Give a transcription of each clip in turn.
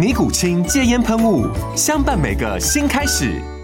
尼古清戒烟喷雾，相伴每个新开始。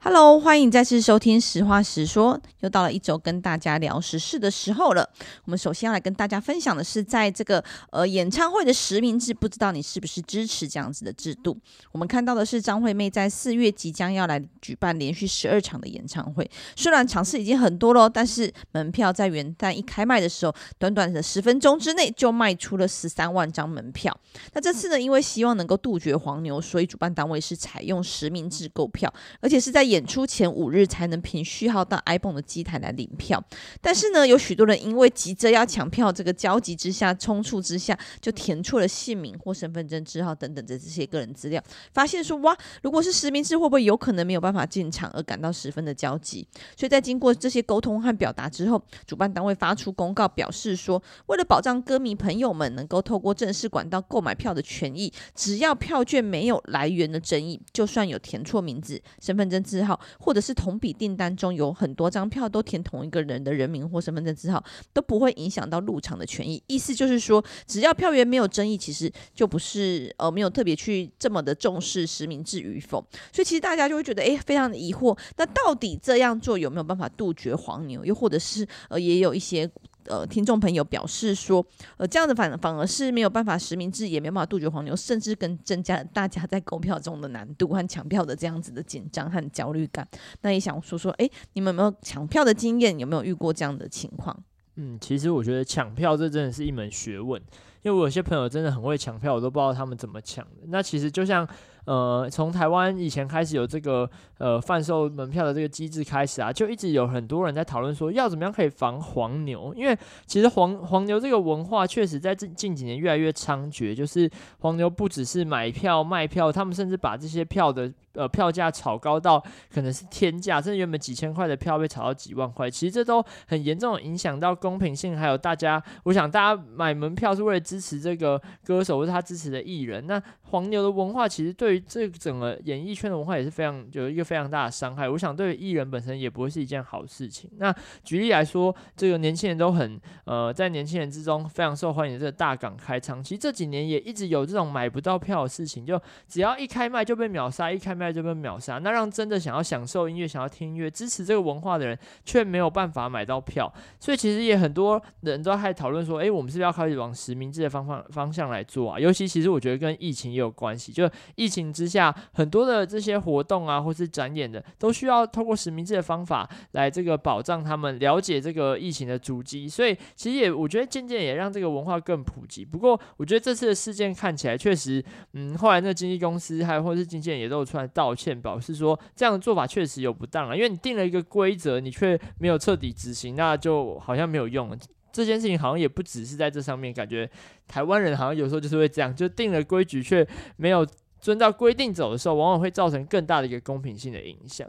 Hello，欢迎再次收听《实话实说》，又到了一周跟大家聊时事的时候了。我们首先要来跟大家分享的是，在这个呃演唱会的实名制，不知道你是不是支持这样子的制度？我们看到的是张惠妹在四月即将要来举办连续十二场的演唱会，虽然场次已经很多了，但是门票在元旦一开卖的时候，短短的十分钟之内就卖出了十三万张门票。那这次呢，因为希望能够杜绝黄牛，所以主办单位是采用实名制购票，而且是在演出前五日才能凭序号到 ibon 的机台来领票，但是呢，有许多人因为急着要抢票，这个焦急之下、匆促之下，就填错了姓名或身份证字号等等的这些个人资料，发现说哇，如果是实名制，会不会有可能没有办法进场，而感到十分的焦急？所以在经过这些沟通和表达之后，主办单位发出公告，表示说，为了保障歌迷朋友们能够透过正式管道购买票的权益，只要票券没有来源的争议，就算有填错名字、身份证字字号。或者是同笔订单中有很多张票都填同一个人的人名或身份证字号，都不会影响到入场的权益。意思就是说，只要票源没有争议，其实就不是呃没有特别去这么的重视实名制与否。所以其实大家就会觉得，诶，非常的疑惑。那到底这样做有没有办法杜绝黄牛？又或者是呃也有一些。呃，听众朋友表示说，呃，这样的反反而是没有办法实名制，也没有办法杜绝黄牛，甚至更增加了大家在购票中的难度和抢票的这样子的紧张和焦虑感。那也想说说，哎，你们有没有抢票的经验？有没有遇过这样的情况？嗯，其实我觉得抢票这真的是一门学问，因为我有些朋友真的很会抢票，我都不知道他们怎么抢的。那其实就像。呃，从台湾以前开始有这个呃贩售门票的这个机制开始啊，就一直有很多人在讨论说要怎么样可以防黄牛，因为其实黄黄牛这个文化确实在近近几年越来越猖獗，就是黄牛不只是买票卖票，他们甚至把这些票的呃票价炒高到可能是天价，甚至原本几千块的票被炒到几万块，其实这都很严重影响到公平性，还有大家，我想大家买门票是为了支持这个歌手或是他支持的艺人，那黄牛的文化其实对于这整个演艺圈的文化也是非常有一个非常大的伤害，我想对于艺人本身也不会是一件好事情。那举例来说，这个年轻人都很呃，在年轻人之中非常受欢迎的这个大港开唱，其实这几年也一直有这种买不到票的事情，就只要一开卖就被秒杀，一开卖就被秒杀，那让真的想要享受音乐、想要听音乐、支持这个文化的人却没有办法买到票。所以其实也很多人都还讨论说，诶，我们是不是要开始往实名制的方方方向来做啊？尤其其实我觉得跟疫情也有关系，就疫情。之下，很多的这些活动啊，或是展演的，都需要透过实名制的方法来这个保障他们了解这个疫情的足迹。所以，其实也我觉得渐渐也让这个文化更普及。不过，我觉得这次的事件看起来确实，嗯，后来那经纪公司还有或是经纪人也都出来道歉，表示说这样的做法确实有不当啊，因为你定了一个规则，你却没有彻底执行，那就好像没有用了。这件事情好像也不只是在这上面，感觉台湾人好像有时候就是会这样，就定了规矩却没有。遵照规定走的时候，往往会造成更大的一个公平性的影响。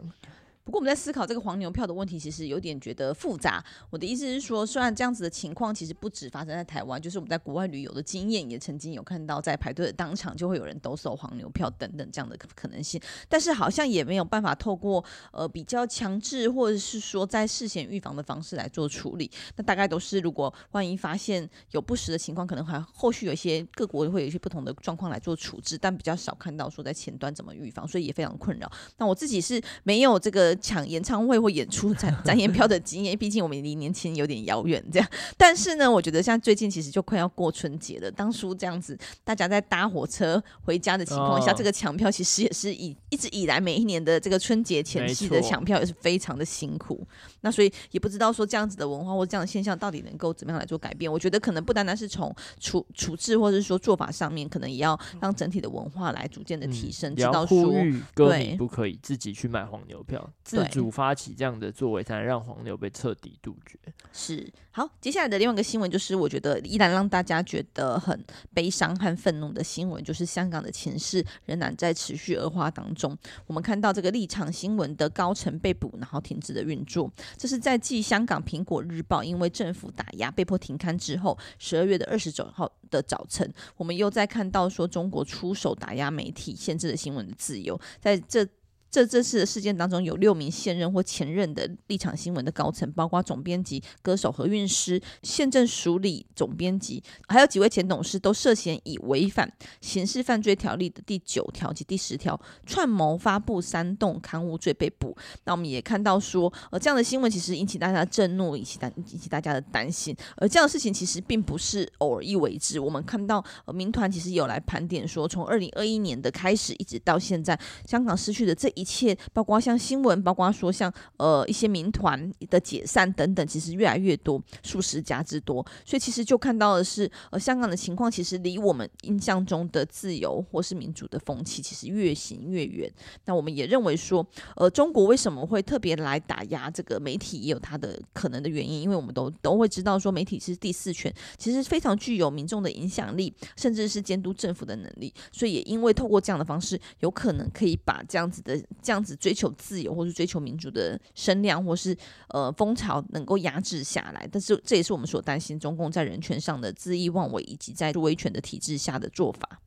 不过我们在思考这个黄牛票的问题，其实有点觉得复杂。我的意思是说，虽然这样子的情况其实不止发生在台湾，就是我们在国外旅游的经验，也曾经有看到在排队的当场就会有人兜售黄牛票等等这样的可能性。但是好像也没有办法透过呃比较强制或者是说在事先预防的方式来做处理。那大概都是如果万一发现有不实的情况，可能还后续有一些各国会有一些不同的状况来做处置，但比较少看到说在前端怎么预防，所以也非常困扰。那我自己是没有这个。抢演唱会或演出展展演票的经验，毕竟我们离年轻有点遥远。这样，但是呢，我觉得像最近其实就快要过春节了，当初这样子大家在搭火车回家的情况下，哦、这个抢票其实也是以一直以来每一年的这个春节前夕的抢票也是非常的辛苦。那所以也不知道说这样子的文化或这样的现象到底能够怎么样来做改变。我觉得可能不单单是从处处置或者是说做法上面，可能也要让整体的文化来逐渐的提升，知道说对不可以自己去买黄牛票，自主发起这样的作为，才能让黄牛被彻底杜绝。是好，接下来的另外一个新闻就是，我觉得依然让大家觉得很悲伤和愤怒的新闻，就是香港的情势仍然在持续恶化当中。我们看到这个立场新闻的高层被捕，然后停止了运作。这是在继香港苹果日报因为政府打压被迫停刊之后，十二月的二十九号的早晨，我们又在看到说中国出手打压媒体，限制了新闻的自由，在这。这这次的事件当中，有六名现任或前任的立场新闻的高层，包括总编辑、歌手何韵诗、宪政署理总编辑，还有几位前董事，都涉嫌以违反刑事犯罪条例的第九条及第十条串谋发布煽动刊物罪被捕。那我们也看到说，呃，这样的新闻其实引起大家的震怒，引起大引起大家的担心。而这样的事情其实并不是偶尔一为之。我们看到，民团其实有来盘点说，从二零二一年的开始，一直到现在，香港失去的这一。一切，包括像新闻，包括说像呃一些民团的解散等等，其实越来越多，数十家之多。所以其实就看到的是，呃，香港的情况其实离我们印象中的自由或是民主的风气，其实越行越远。那我们也认为说，呃，中国为什么会特别来打压这个媒体，也有它的可能的原因。因为我们都都会知道说，媒体是第四权，其实非常具有民众的影响力，甚至是监督政府的能力。所以也因为透过这样的方式，有可能可以把这样子的。这样子追求自由或是追求民主的声量或是呃风潮能够压制下来，但是这也是我们所担心中共在人权上的恣意妄为，以及在威权的体制下的做法。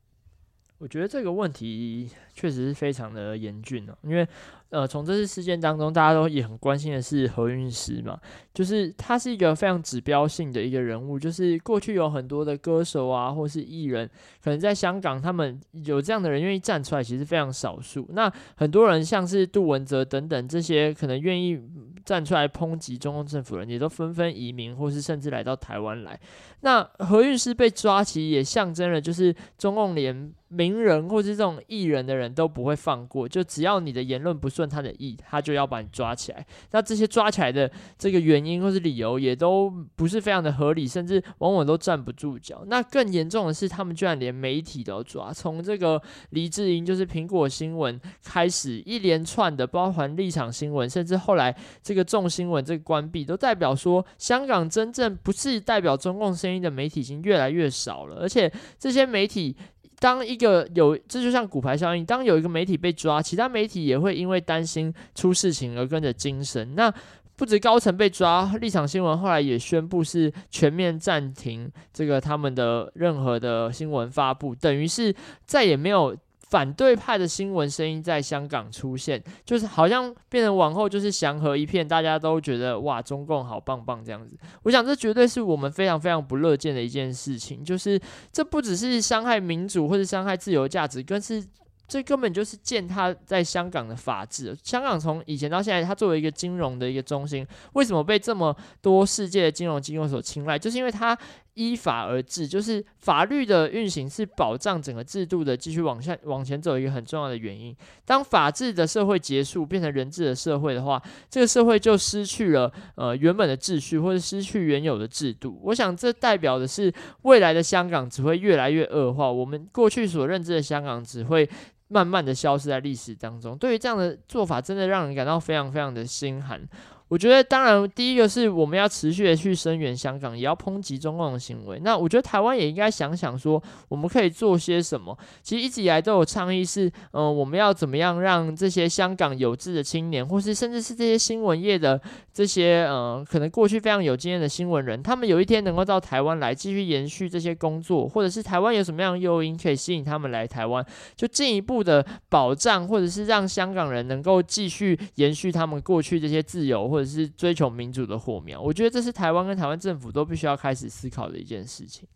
我觉得这个问题确实是非常的严峻哦，因为呃，从这次事件当中，大家都也很关心的是何韵诗嘛，就是他是一个非常指标性的一个人物，就是过去有很多的歌手啊，或是艺人，可能在香港他们有这样的人愿意站出来，其实非常少数。那很多人像是杜文泽等等这些可能愿意站出来抨击中共政府的人，也都纷纷移民，或是甚至来到台湾来。那何韵诗被抓，其实也象征了就是中共连名人或是这种艺人的人都不会放过，就只要你的言论不顺他的意，他就要把你抓起来。那这些抓起来的这个原因或是理由也都不是非常的合理，甚至往往都站不住脚。那更严重的是，他们居然连媒体都抓，从这个黎智英就是苹果新闻开始，一连串的包含立场新闻，甚至后来这个众新闻这个关闭，都代表说香港真正不是代表中共声音的媒体已经越来越少了，而且这些媒体。当一个有，这就像骨牌效应，当有一个媒体被抓，其他媒体也会因为担心出事情而跟着精神。那不止高层被抓，立场新闻后来也宣布是全面暂停这个他们的任何的新闻发布，等于是再也没有。反对派的新闻声音在香港出现，就是好像变成往后就是祥和一片，大家都觉得哇，中共好棒棒这样子。我想这绝对是我们非常非常不乐见的一件事情，就是这不只是伤害民主或者伤害自由价值，更是。这根本就是践踏在香港的法治。香港从以前到现在，它作为一个金融的一个中心，为什么被这么多世界的金融机构所青睐？就是因为它依法而治，就是法律的运行是保障整个制度的继续往下往前走一个很重要的原因。当法治的社会结束，变成人治的社会的话，这个社会就失去了呃原本的秩序，或者失去原有的制度。我想这代表的是未来的香港只会越来越恶化。我们过去所认知的香港只会。慢慢的消失在历史当中，对于这样的做法，真的让人感到非常非常的心寒。我觉得，当然，第一个是我们要持续的去声援香港，也要抨击中共的行为。那我觉得台湾也应该想想说，我们可以做些什么。其实一直以来都有倡议是，嗯、我们要怎么样让这些香港有志的青年，或是甚至是这些新闻业的这些，嗯、呃，可能过去非常有经验的新闻人，他们有一天能够到台湾来继续延续这些工作，或者是台湾有什么样的诱因可以吸引他们来台湾，就进一步的保障，或者是让香港人能够继续延续他们过去这些自由。或者是追求民主的火苗，我觉得这是台湾跟台湾政府都必须要开始思考的一件事情。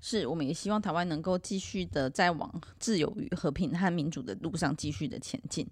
是，我们也希望台湾能够继续的在往自由与和平和民主的路上继续的前进。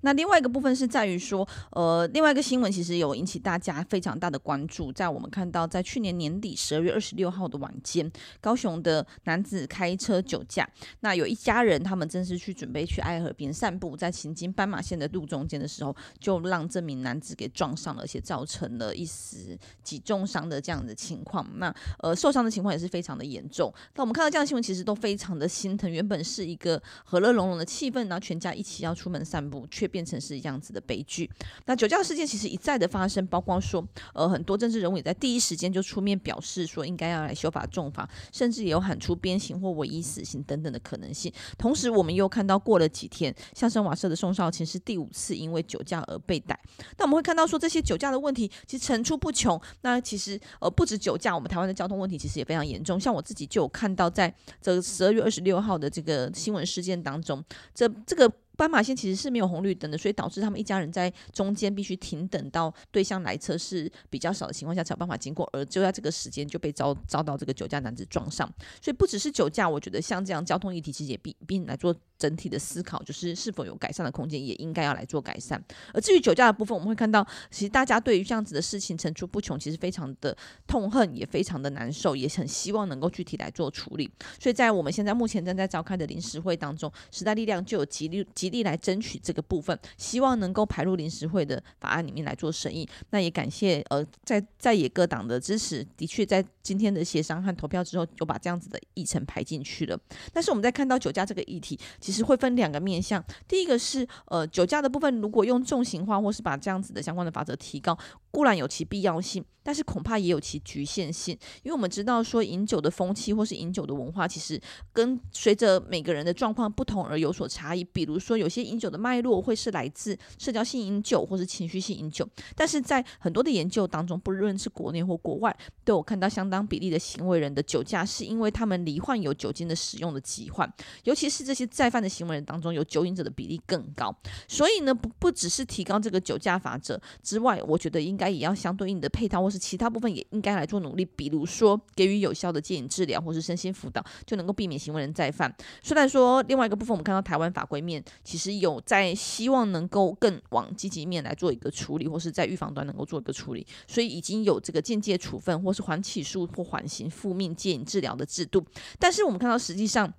那另外一个部分是在于说，呃，另外一个新闻其实有引起大家非常大的关注，在我们看到在去年年底十二月二十六号的晚间，高雄的男子开车酒驾，那有一家人他们正是去准备去爱河边散步，在行经斑马线的路中间的时候，就让这名男子给撞上了，而且造成了一死几重伤的这样的情况。那呃，受伤的情况也是非常的严重。那我们看到这样的新闻，其实都非常的心疼。原本是一个和乐融融的气氛，然后全家一起要出门散步，却变成是这样子的悲剧。那酒驾事件其实一再的发生，包括说，呃，很多政治人物也在第一时间就出面表示说，应该要来修法重罚，甚至也有喊出鞭刑或唯一死刑等等的可能性。同时，我们又看到过了几天，相声瓦舍的宋少卿是第五次因为酒驾而被逮。那我们会看到说，这些酒驾的问题其实层出不穷。那其实呃，不止酒驾，我们台湾的交通问题其实也非常严重。像我自己就我看到，在这十二月二十六号的这个新闻事件当中，这这个。斑马线其实是没有红绿灯的，所以导致他们一家人在中间必须停等到对向来车是比较少的情况下才有办法经过，而就在这个时间就被遭遭到这个酒驾男子撞上。所以不只是酒驾，我觉得像这样交通议题其实也必必来做整体的思考，就是是否有改善的空间，也应该要来做改善。而至于酒驾的部分，我们会看到其实大家对于这样子的事情层出不穷，其实非常的痛恨，也非常的难受，也很希望能够具体来做处理。所以在我们现在目前正在召开的临时会当中，时代力量就有极力。极力来争取这个部分，希望能够排入临时会的法案里面来做审议。那也感谢呃在在野各党的支持，的确在今天的协商和投票之后，就把这样子的议程排进去了。但是我们在看到酒驾这个议题，其实会分两个面向。第一个是呃酒驾的部分，如果用重型化或是把这样子的相关的法则提高，固然有其必要性，但是恐怕也有其局限性。因为我们知道说饮酒的风气或是饮酒的文化，其实跟随着每个人的状况不同而有所差异。比如说有些饮酒的脉络会是来自社交性饮酒或是情绪性饮酒，但是在很多的研究当中，不论是国内或国外，都有看到相当比例的行为人的酒驾是因为他们罹患有酒精的使用的疾患，尤其是这些再犯的行为人当中，有酒瘾者的比例更高。所以呢，不不只是提高这个酒驾罚则之外，我觉得应该也要相对应的配套或是其他部分也应该来做努力，比如说给予有效的戒瘾治疗或是身心辅导，就能够避免行为人再犯。虽然说另外一个部分，我们看到台湾法规面其实有在希望能够更往积极面来做一个处理，或是在预防端能够做一个处理，所以已经有这个间接处分或是缓起诉或缓刑复命戒瘾治疗的制度。但是我们看到实际上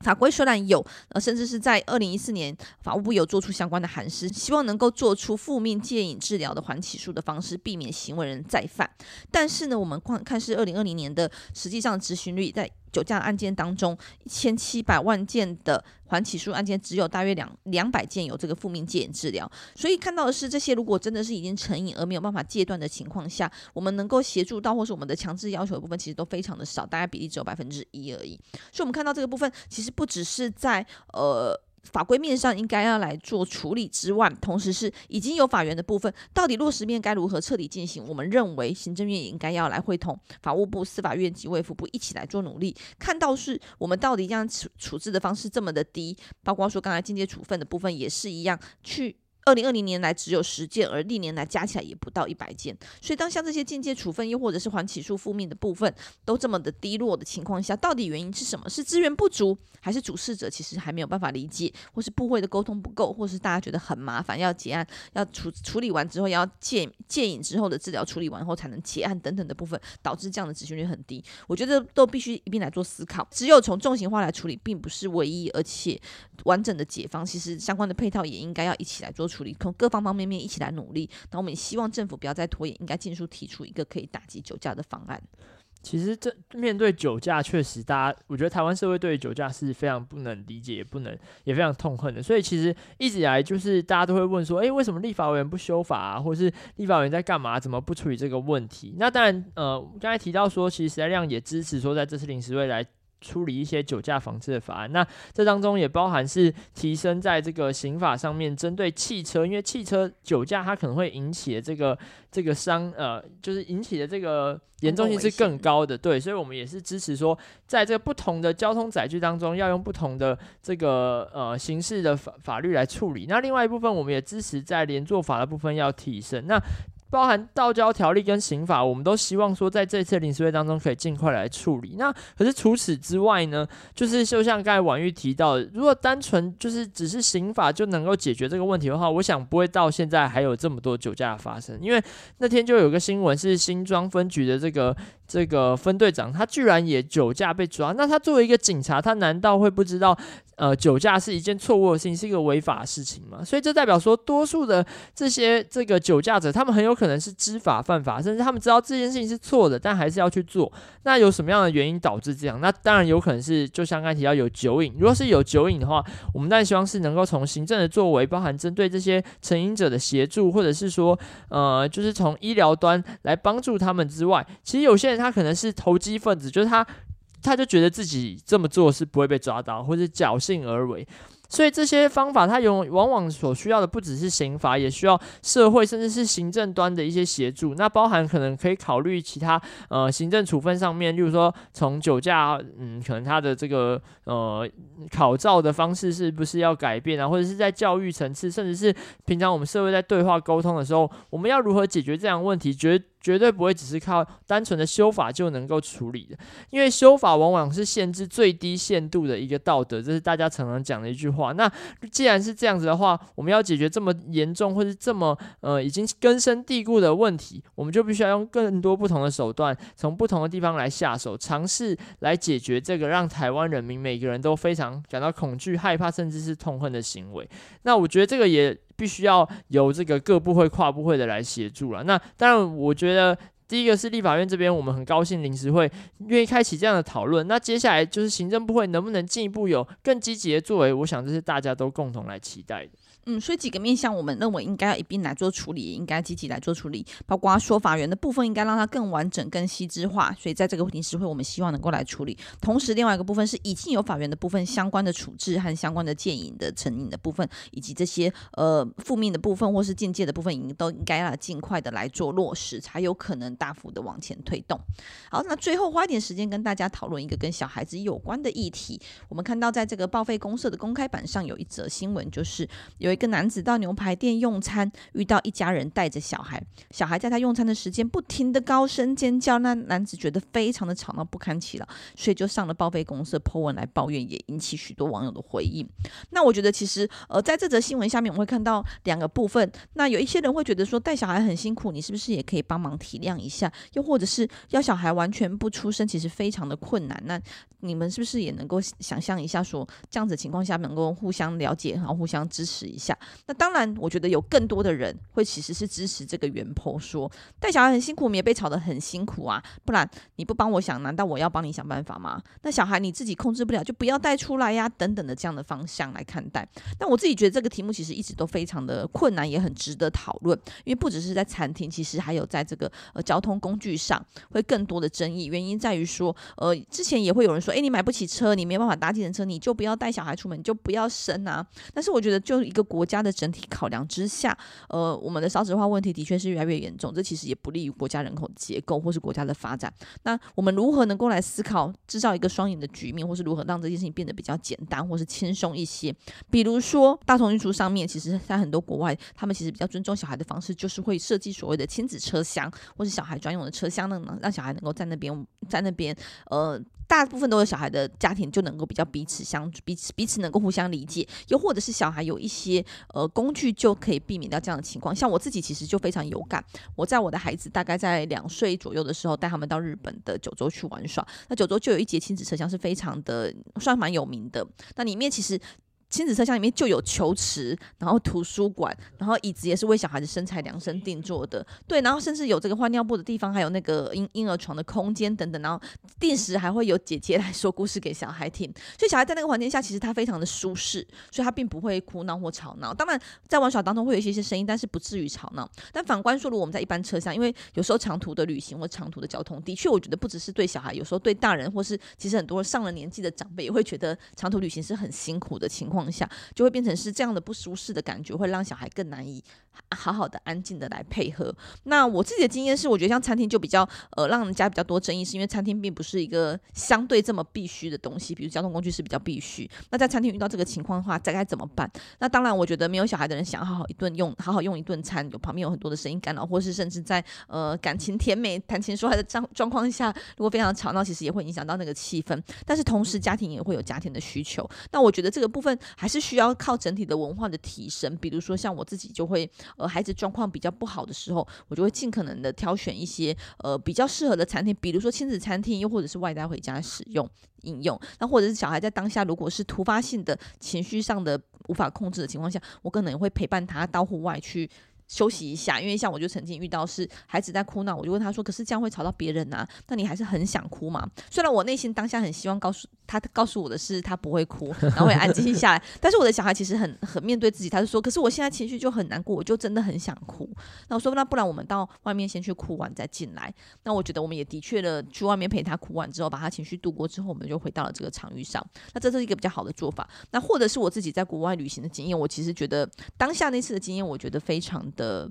法规虽然有，呃，甚至是在二零一四年法务部有做出相关的函释，希望能够做出负面戒瘾治疗的缓起诉的方式，避免行为人再犯。但是呢，我们看看是二零二零年的实际上执行率在。酒驾案件当中，一千七百万件的缓起诉案件，只有大约两两百件有这个负面戒瘾治疗。所以看到的是，这些如果真的是已经成瘾而没有办法戒断的情况下，我们能够协助到或是我们的强制要求的部分，其实都非常的少，大概比例只有百分之一而已。所以，我们看到这个部分，其实不只是在呃。法规面上应该要来做处理之外，同时是已经有法源的部分，到底落实面该如何彻底进行？我们认为行政院也应该要来会同法务部、司法院及卫福部一起来做努力，看到是我们到底这样处处置的方式这么的低，包括说刚才间接处分的部分也是一样去。二零二零年来只有十件，而历年来加起来也不到一百件。所以当像这些间接处分又或者是还起诉复命的部分都这么的低落的情况下，到底原因是什么？是资源不足，还是主事者其实还没有办法理解，或是部会的沟通不够，或是大家觉得很麻烦，要结案要处处理完之后要戒戒瘾之后的治疗处理完后才能结案等等的部分，导致这样的执行率很低。我觉得都必须一并来做思考。只有从重型化来处理，并不是唯一而且完整的解方。其实相关的配套也应该要一起来做出处理，从各方方面面一起来努力。那我们也希望政府不要再拖延，应该尽速提出一个可以打击酒驾的方案。其实这面对酒驾，确实大家，我觉得台湾社会对于酒驾是非常不能理解，也不能也非常痛恨的。所以其实一直以来就是大家都会问说，诶，为什么立法委员不修法啊？或是立法委员在干嘛？怎么不处理这个问题？那当然，呃，刚才提到说，其实时代量也支持说，在这次临时会来。处理一些酒驾防治的法案，那这当中也包含是提升在这个刑法上面，针对汽车，因为汽车酒驾它可能会引起的这个这个伤，呃，就是引起的这个严重性是更高的，对，所以我们也是支持说，在这个不同的交通载具当中，要用不同的这个呃刑事的法法律来处理。那另外一部分，我们也支持在连坐法的部分要提升。那包含道交条例跟刑法，我们都希望说在这次临时会当中可以尽快来处理。那可是除此之外呢，就是就像刚才婉玉提到的，如果单纯就是只是刑法就能够解决这个问题的话，我想不会到现在还有这么多酒驾发生。因为那天就有个新闻是新庄分局的这个这个分队长，他居然也酒驾被抓。那他作为一个警察，他难道会不知道呃酒驾是一件错误的事情，是一个违法的事情嘛？所以这代表说，多数的这些这个酒驾者，他们很有可能是知法犯法，甚至他们知道这件事情是错的，但还是要去做。那有什么样的原因导致这样？那当然有可能是，就像刚才提到有酒瘾。如果是有酒瘾的话，我们当然希望是能够从行政的作为，包含针对这些成瘾者的协助，或者是说，呃，就是从医疗端来帮助他们之外，其实有些人他可能是投机分子，就是他他就觉得自己这么做是不会被抓到，或者侥幸而为。所以这些方法，它有往往所需要的不只是刑法，也需要社会甚至是行政端的一些协助。那包含可能可以考虑其他呃行政处分上面，例如说从酒驾，嗯，可能他的这个呃考照的方式是不是要改变啊？或者是在教育层次，甚至是平常我们社会在对话沟通的时候，我们要如何解决这样的问题？绝绝对不会只是靠单纯的修法就能够处理的，因为修法往往是限制最低限度的一个道德，这是大家常常讲的一句话。那既然是这样子的话，我们要解决这么严重或是这么呃已经根深蒂固的问题，我们就必须要用更多不同的手段，从不同的地方来下手，尝试来解决这个让台湾人民每个人都非常感到恐惧、害怕，甚至是痛恨的行为。那我觉得这个也。必须要由这个各部会、跨部会的来协助了。那当然，我觉得第一个是立法院这边，我们很高兴临时会愿意开启这样的讨论。那接下来就是行政部会能不能进一步有更积极的作为？我想这是大家都共同来期待的。嗯，所以几个面向，我们认为应该要一并来做处理，应该积极来做处理，包括说法源的部分，应该让它更完整、更细致化。所以在这个临时会，我们希望能够来处理。同时，另外一个部分是已经有法源的部分相关的处置和相关的建议的成瘾的部分，以及这些呃负面的部分或是间接的部分，应都应该要尽快的来做落实，才有可能大幅的往前推动。好，那最后花一点时间跟大家讨论一个跟小孩子有关的议题。我们看到在这个报废公社的公开版上有一则新闻，就是有一个男子到牛排店用餐，遇到一家人带着小孩，小孩在他用餐的时间不停的高声尖叫，那男子觉得非常的吵闹不堪其扰，所以就上了报废公社 po 文来抱怨，也引起许多网友的回应。那我觉得其实呃在这则新闻下面，我会看到两个部分。那有一些人会觉得说带小孩很辛苦，你是不是也可以帮忙体谅一下？又或者是要小孩完全不出声，其实非常的困难。那你们是不是也能够想象一下说，说这样子情况下能够互相了解，然后互相支持一下？那当然，我觉得有更多的人会其实是支持这个原 po 说带小孩很辛苦，我们也被吵得很辛苦啊，不然你不帮我想，难道我要帮你想办法吗？那小孩你自己控制不了，就不要带出来呀，等等的这样的方向来看待。那我自己觉得这个题目其实一直都非常的困难，也很值得讨论，因为不只是在餐厅，其实还有在这个呃交通工具上会更多的争议。原因在于说，呃，之前也会有人说，诶，你买不起车，你没办法搭计程车，你就不要带小孩出门，你就不要生啊。但是我觉得，就一个国国家的整体考量之下，呃，我们的少子化问题的确是越来越严重，这其实也不利于国家人口结构或是国家的发展。那我们如何能够来思考制造一个双赢的局面，或是如何让这件事情变得比较简单或是轻松一些？比如说大众运输上面，其实在很多国外，他们其实比较尊重小孩的方式，就是会设计所谓的亲子车厢或是小孩专用的车厢，呢，让小孩能够在那边在那边呃。大部分都有小孩的家庭就能够比较彼此相处彼此彼此能够互相理解，又或者是小孩有一些呃工具就可以避免掉这样的情况。像我自己其实就非常有感，我在我的孩子大概在两岁左右的时候带他们到日本的九州去玩耍，那九州就有一节亲子车厢是非常的算蛮有名的，那里面其实。亲子车厢里面就有球池，然后图书馆，然后椅子也是为小孩子身材量身定做的，对，然后甚至有这个换尿布的地方，还有那个婴婴儿床的空间等等，然后定时还会有姐姐来说故事给小孩听，所以小孩在那个环境下其实他非常的舒适，所以他并不会哭闹或吵闹。当然在玩耍当中会有一些些声音，但是不至于吵闹。但反观说，如我们在一般车厢，因为有时候长途的旅行或长途的交通，的确我觉得不只是对小孩，有时候对大人或是其实很多上了年纪的长辈也会觉得长途旅行是很辛苦的情况。下就会变成是这样的不舒适的感觉，会让小孩更难以好好的、安静的来配合。那我自己的经验是，我觉得像餐厅就比较呃，让人家比较多争议，是因为餐厅并不是一个相对这么必须的东西，比如交通工具是比较必须。那在餐厅遇到这个情况的话，该该怎么办？那当然，我觉得没有小孩的人想好好一顿用，好好用一顿餐，有旁边有很多的声音干扰，或是甚至在呃感情甜美、谈情说爱的状状况下，如果非常吵闹，其实也会影响到那个气氛。但是同时，家庭也会有家庭的需求。那我觉得这个部分还是需要靠整体的文化的提升。比如说，像我自己就会，呃，孩子状况比较不好的时候，我就会尽可能的挑选一些呃比较适合的餐厅，比如说亲子餐厅，又或者是外带回家使用应用。那或者是小孩在当下如果是突发性的情绪上的无法控制的情况下，我可能会陪伴他到户外去。休息一下，因为像我就曾经遇到是孩子在哭闹，我就问他说：“可是这样会吵到别人啊？那你还是很想哭吗？”虽然我内心当下很希望告诉他，告诉我的是他不会哭，然后会安静下来，但是我的小孩其实很很面对自己，他就说：“可是我现在情绪就很难过，我就真的很想哭。”那我说：“那不然我们到外面先去哭完再进来。”那我觉得我们也的确的去外面陪他哭完之后，把他情绪度过之后，我们就回到了这个场域上。那这是一个比较好的做法。那或者是我自己在国外旅行的经验，我其实觉得当下那次的经验，我觉得非常的。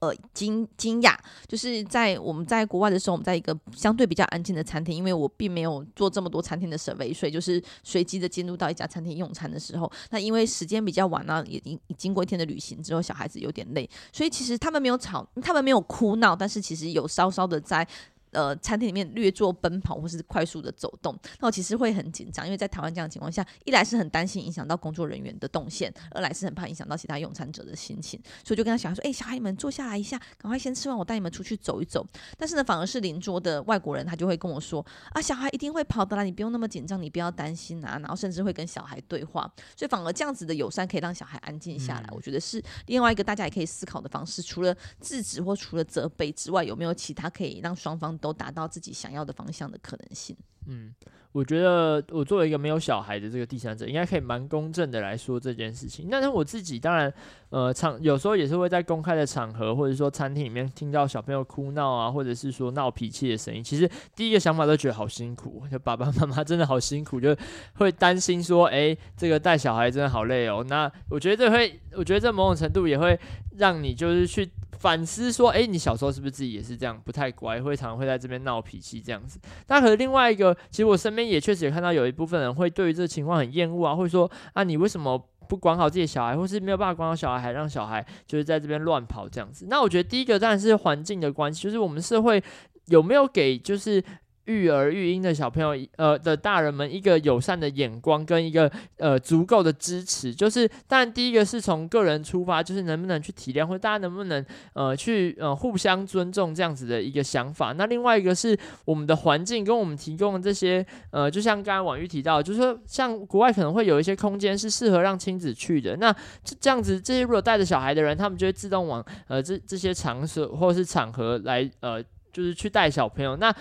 呃，惊惊讶，就是在我们在国外的时候，我们在一个相对比较安静的餐厅，因为我并没有做这么多餐厅的设备所以就是随机的进入到一家餐厅用餐的时候，那因为时间比较晚了，也经经过一天的旅行之后，小孩子有点累，所以其实他们没有吵，他们没有哭闹，但是其实有稍稍的在。呃，餐厅里面略作奔跑或是快速的走动，那我其实会很紧张，因为在台湾这样的情况下，一来是很担心影响到工作人员的动线，二来是很怕影响到其他用餐者的心情，所以就跟他小孩说：“哎、小孩你们坐下来一下，赶快先吃完，我带你们出去走一走。”但是呢，反而是邻桌的外国人，他就会跟我说：“啊，小孩一定会跑的啦，你不用那么紧张，你不要担心啊。”然后甚至会跟小孩对话，所以反而这样子的友善可以让小孩安静下来。我觉得是另外一个大家也可以思考的方式，除了制止或除了责备之外，有没有其他可以让双方都达到自己想要的方向的可能性。嗯，我觉得我作为一个没有小孩的这个第三者，应该可以蛮公正的来说这件事情。但是我自己当然，呃，场有时候也是会在公开的场合，或者说餐厅里面听到小朋友哭闹啊，或者是说闹脾气的声音。其实第一个想法都觉得好辛苦，就爸爸妈妈真的好辛苦，就会担心说，哎、这个带小孩真的好累哦。那我觉得这会，我觉得这某种程度也会让你就是去。反思说，哎、你小时候是不是自己也是这样，不太乖，会常常会在这边闹脾气这样子？那可是另外一个，其实我身边也确实也看到有一部分人会对于这个情况很厌恶啊，会说啊，你为什么不管好自己的小孩，或是没有办法管好小孩，还让小孩就是在这边乱跑这样子？那我觉得第一个当然是环境的关系，就是我们社会有没有给就是。育儿育婴的小朋友，呃的大人们，一个友善的眼光跟一个呃足够的支持，就是当然第一个是从个人出发，就是能不能去体谅，或者大家能不能呃去呃互相尊重这样子的一个想法。那另外一个是我们的环境跟我们提供的这些呃，就像刚才婉諭提到，就是说像国外可能会有一些空间是适合让亲子去的。那这这样子，这些如果带着小孩的人，他们就会自动往呃这这些场所或是场合来呃。就是去带小朋友，那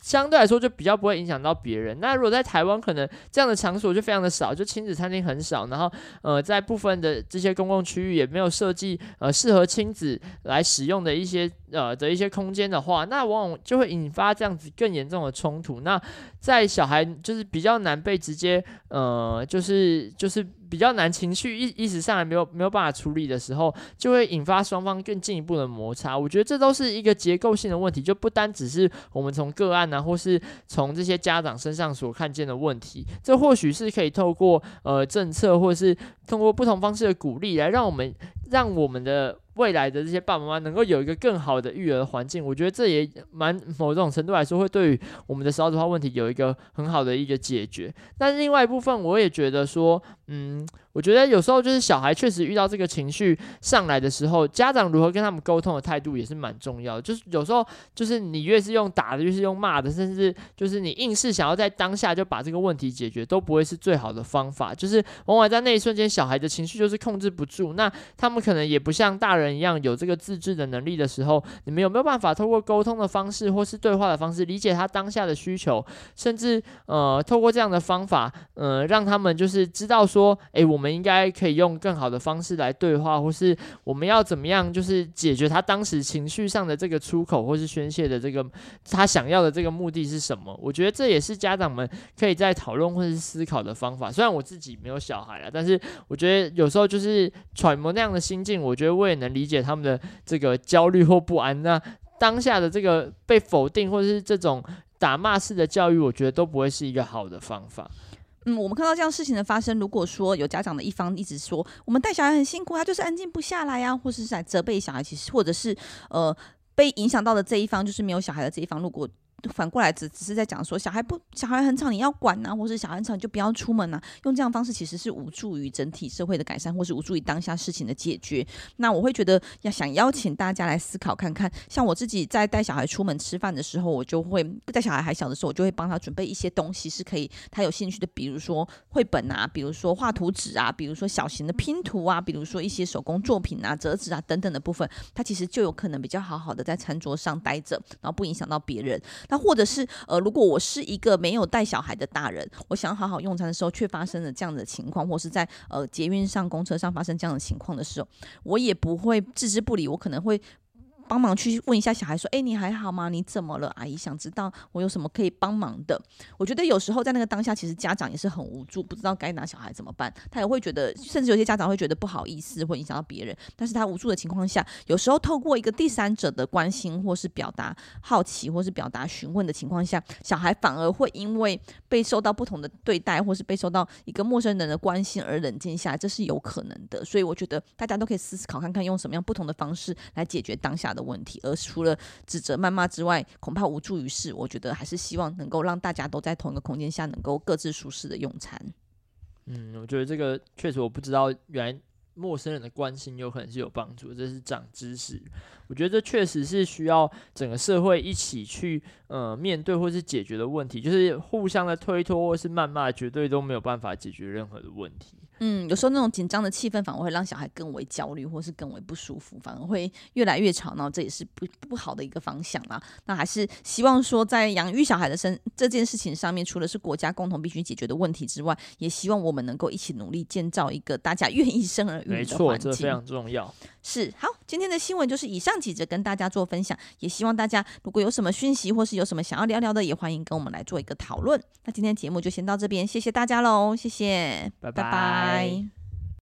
相对来说就比较不会影响到别人。那如果在台湾，可能这样的场所就非常的少，就亲子餐厅很少，然后呃，在部分的这些公共区域也没有设计呃适合亲子来使用的一些呃的一些空间的话，那往往就会引发这样子更严重的冲突。那在小孩就是比较难被直接呃，就是就是。比较难，情绪一一时上来没有没有办法处理的时候，就会引发双方更进一步的摩擦。我觉得这都是一个结构性的问题，就不单只是我们从个案啊，或是从这些家长身上所看见的问题。这或许是可以透过呃政策，或是通过不同方式的鼓励，来让我们让我们的。未来的这些爸爸妈妈能够有一个更好的育儿环境，我觉得这也蛮某种程度来说会对于我们的少子化问题有一个很好的一个解决。但是另外一部分，我也觉得说，嗯。我觉得有时候就是小孩确实遇到这个情绪上来的时候，家长如何跟他们沟通的态度也是蛮重要的。就是有时候就是你越是用打的，越是用骂的，甚至就是你硬是想要在当下就把这个问题解决，都不会是最好的方法。就是往往在那一瞬间，小孩的情绪就是控制不住，那他们可能也不像大人一样有这个自制的能力的时候，你们有没有办法透过沟通的方式或是对话的方式理解他当下的需求，甚至呃透过这样的方法，呃让他们就是知道说，诶，我们。们应该可以用更好的方式来对话，或是我们要怎么样，就是解决他当时情绪上的这个出口，或是宣泄的这个他想要的这个目的是什么？我觉得这也是家长们可以在讨论或是思考的方法。虽然我自己没有小孩了，但是我觉得有时候就是揣摩那样的心境，我觉得我也能理解他们的这个焦虑或不安。那当下的这个被否定，或者是这种打骂式的教育，我觉得都不会是一个好的方法。嗯，我们看到这样事情的发生，如果说有家长的一方一直说我们带小孩很辛苦，他就是安静不下来呀、啊，或是在责备小孩，其实或者是呃被影响到的这一方，就是没有小孩的这一方，如果。反过来只只是在讲说小孩不小孩很吵你要管呐、或是小孩很吵你就不要出门呐、用这样的方式其实是无助于整体社会的改善，或是无助于当下事情的解决。那我会觉得要想邀请大家来思考看看，像我自己在带小孩出门吃饭的时候，我就会带小孩还小的时候，我就会帮他准备一些东西是可以他有兴趣的，比如说绘本啊，比如说画图纸啊，比如说小型的拼图啊，比如说一些手工作品啊、折纸啊等等的部分，他其实就有可能比较好好的在餐桌上待着，然后不影响到别人。那或者是。呃，如果我是一个没有带小孩的大人，我想好好用餐的时候，却发生了这样的情况，或是在呃捷运上、公车上发生这样的情况的时候，我也不会置之不理，我可能会。帮忙去问一下小孩说：“哎，你还好吗？你怎么了？阿姨想知道我有什么可以帮忙的。”我觉得有时候在那个当下，其实家长也是很无助，不知道该拿小孩怎么办。他也会觉得，甚至有些家长会觉得不好意思，会影响到别人。但是他无助的情况下，有时候透过一个第三者的关心，或是表达好奇，或是表达询问的情况下，小孩反而会因为被受到不同的对待，或是被受到一个陌生人的关心而冷静下来，这是有可能的。所以我觉得大家都可以思考看看，用什么样不同的方式来解决当下的问题，而除了指责、谩骂之外，恐怕无助于事。我觉得还是希望能够让大家都在同一个空间下，能够各自舒适的用餐。嗯，我觉得这个确实，我不知道原来陌生人的关心有可能是有帮助，这是长知识。我觉得这确实是需要整个社会一起去呃面对或是解决的问题，就是互相的推脱或是谩骂，绝对都没有办法解决任何的问题。嗯，有时候那种紧张的气氛反而会让小孩更为焦虑，或是更为不舒服，反而会越来越吵闹，这也是不不好的一个方向啦。那还是希望说，在养育小孩的身这件事情上面，除了是国家共同必须解决的问题之外，也希望我们能够一起努力建造一个大家愿意生儿育女的环境。没错，这非常重要。是，好，今天的新闻就是以上几则跟大家做分享，也希望大家如果有什么讯息或是有什么想要聊聊的，也欢迎跟我们来做一个讨论。那今天节目就先到这边，谢谢大家喽，谢谢，拜拜。拜拜。